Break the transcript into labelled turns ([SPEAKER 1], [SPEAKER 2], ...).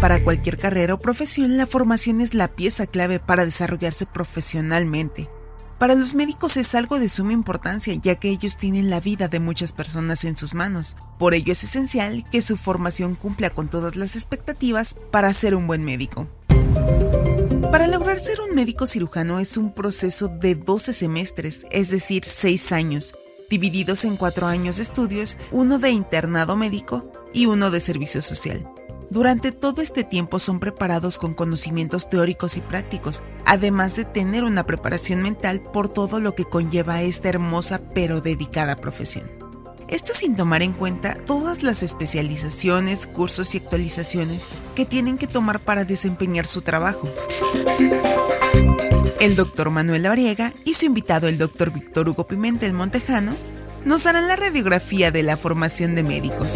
[SPEAKER 1] Para cualquier carrera o profesión, la formación es la pieza clave para desarrollarse profesionalmente. Para los médicos es algo de suma importancia, ya que ellos tienen la vida de muchas personas en sus manos. Por ello es esencial que su formación cumpla con todas las expectativas para ser un buen médico. Para lograr ser un médico cirujano es un proceso de 12 semestres, es decir, 6 años, divididos en 4 años de estudios, uno de internado médico y uno de servicio social. Durante todo este tiempo son preparados con conocimientos teóricos y prácticos, además de tener una preparación mental por todo lo que conlleva esta hermosa pero dedicada profesión. Esto sin tomar en cuenta todas las especializaciones, cursos y actualizaciones que tienen que tomar para desempeñar su trabajo. El doctor Manuel Ariega y su invitado el doctor Víctor Hugo Pimentel Montejano nos harán la radiografía de la formación de médicos.